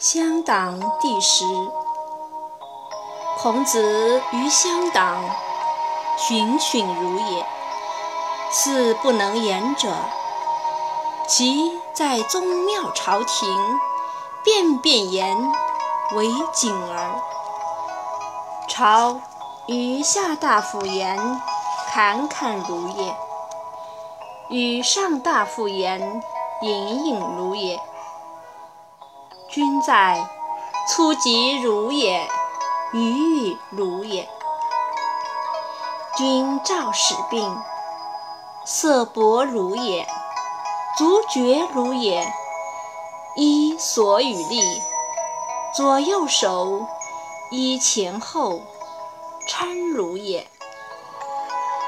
乡党第十。孔子于乡党，循循如也。似不能言者，其在宗庙朝廷，便便言为谨儿。朝与下大夫言，侃侃如也；与上大夫言，隐隐如也。君在，粗疾如也，语语如也。君召使病，色薄如也，足厥如也。衣所与立，左右手依前后，搀如也。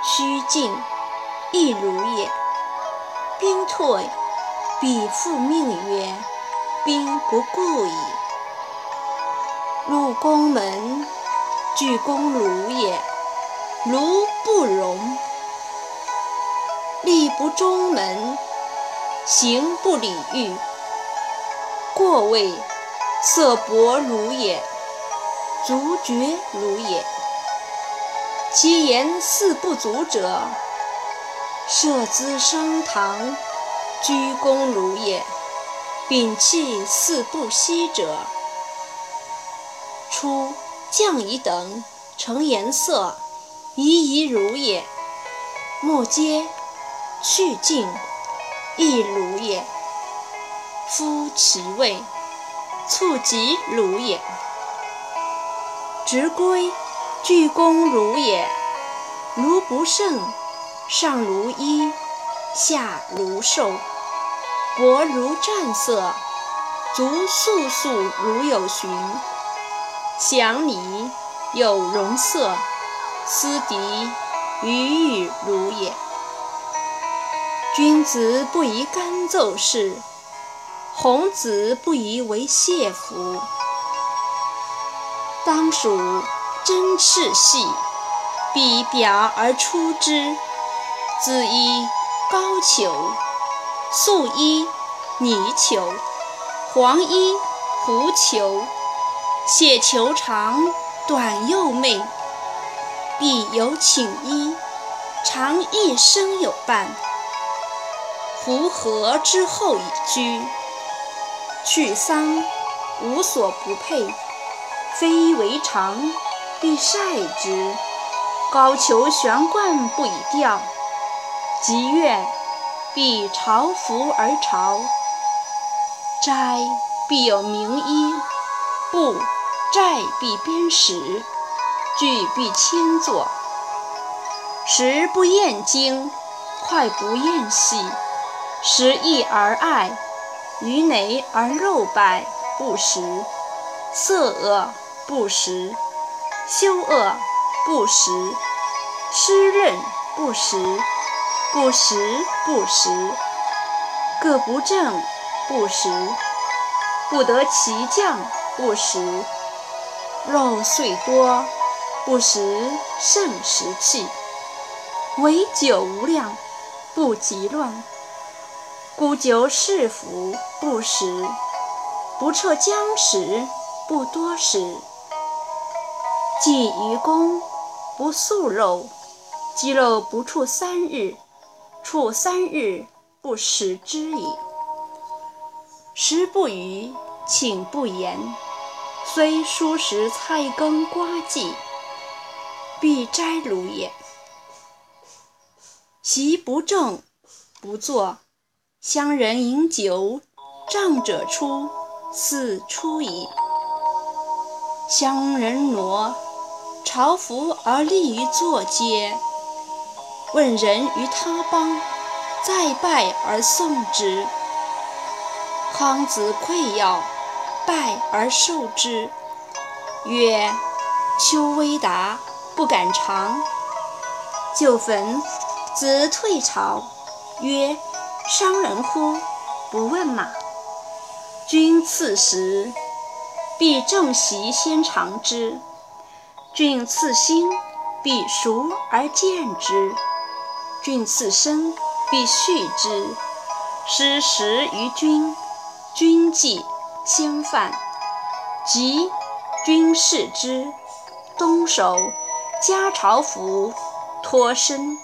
虚静亦如也。兵退，彼复命曰。兵不顾矣。入宫门，鞠躬如也，如不容。立不中门，行不礼遇。过位，色薄如也，足厥如也。其言四不足者，设资升堂，鞠躬如也。摒弃四不息者，初降仪等成颜色，仪仪如也；末皆去尽，亦如也。夫其位，促及如也。执归，鞠躬如也。如不胜，上如衣，下如兽。薄如战色，足素素如有寻。祥礼有容色，斯敌语语如也。君子不宜干奏事，孔子不宜为谢服。当属针赤系，必表而出之。子衣高裘。素衣泥裘，黄衣狐裘，且裘长短又媚，必有请衣，长一身有伴。狐合之后以居，去丧无所不配，非为常，必晒之。高裘悬冠不以吊，吉月。必朝服而朝，斋必有名医，布寨必编史，具必迁作。食不厌精，脍不厌细，食易而爱，鱼馁而肉败，不食。色恶不食，羞恶不食，湿润不食。不食不食，各不正不食，不得其将不食。肉虽多，不食胜食气。唯酒无量，不及乱。故酒适服不食，不彻将食不多食。祭于公，不素肉，鸡肉不处三日。处三日不食之矣。食不语，寝不言，虽蔬食菜羹瓜稷，必斋如也。席不正，不坐。乡人饮酒，仗者出，似出矣。乡人挪，朝服而立于坐阶。问人于他邦，再拜而送之。康子馈要，拜而受之，曰：“丘微达，不敢尝。”就焚，子退朝，曰：“伤人乎？不问马。”君赐食，必正席先尝之；君赐薪，必熟而见之。君次生，必畜之；施食于君，君祭先犯，即君视之，东守加朝服，脱身。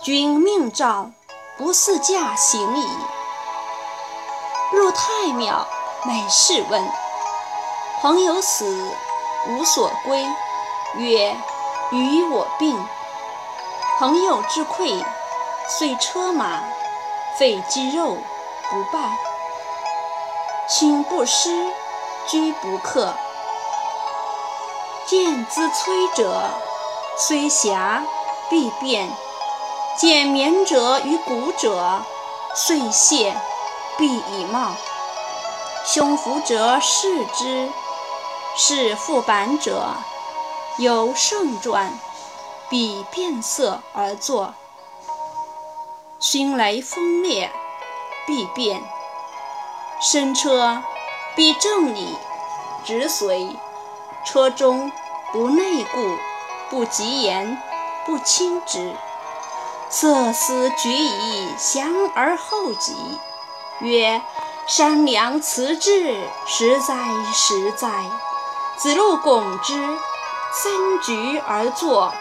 君命诏，不似驾行矣。入太庙，每事问。朋友死，无所归。曰：与我病。朋友之馈，遂车马，废肌肉，不拜。寝不施，居不克。见资摧者，虽瑕，必变；见绵者于骨者，遂泄，必以貌。胸腹者视之，是腹板者，有盛传，必变色而作。迅雷风烈，必变。身车必正理，直随。车中不内固，不及言，不亲之。色思举以降而后己。曰：山良辞志，实哉实哉！子路拱之，三局而坐。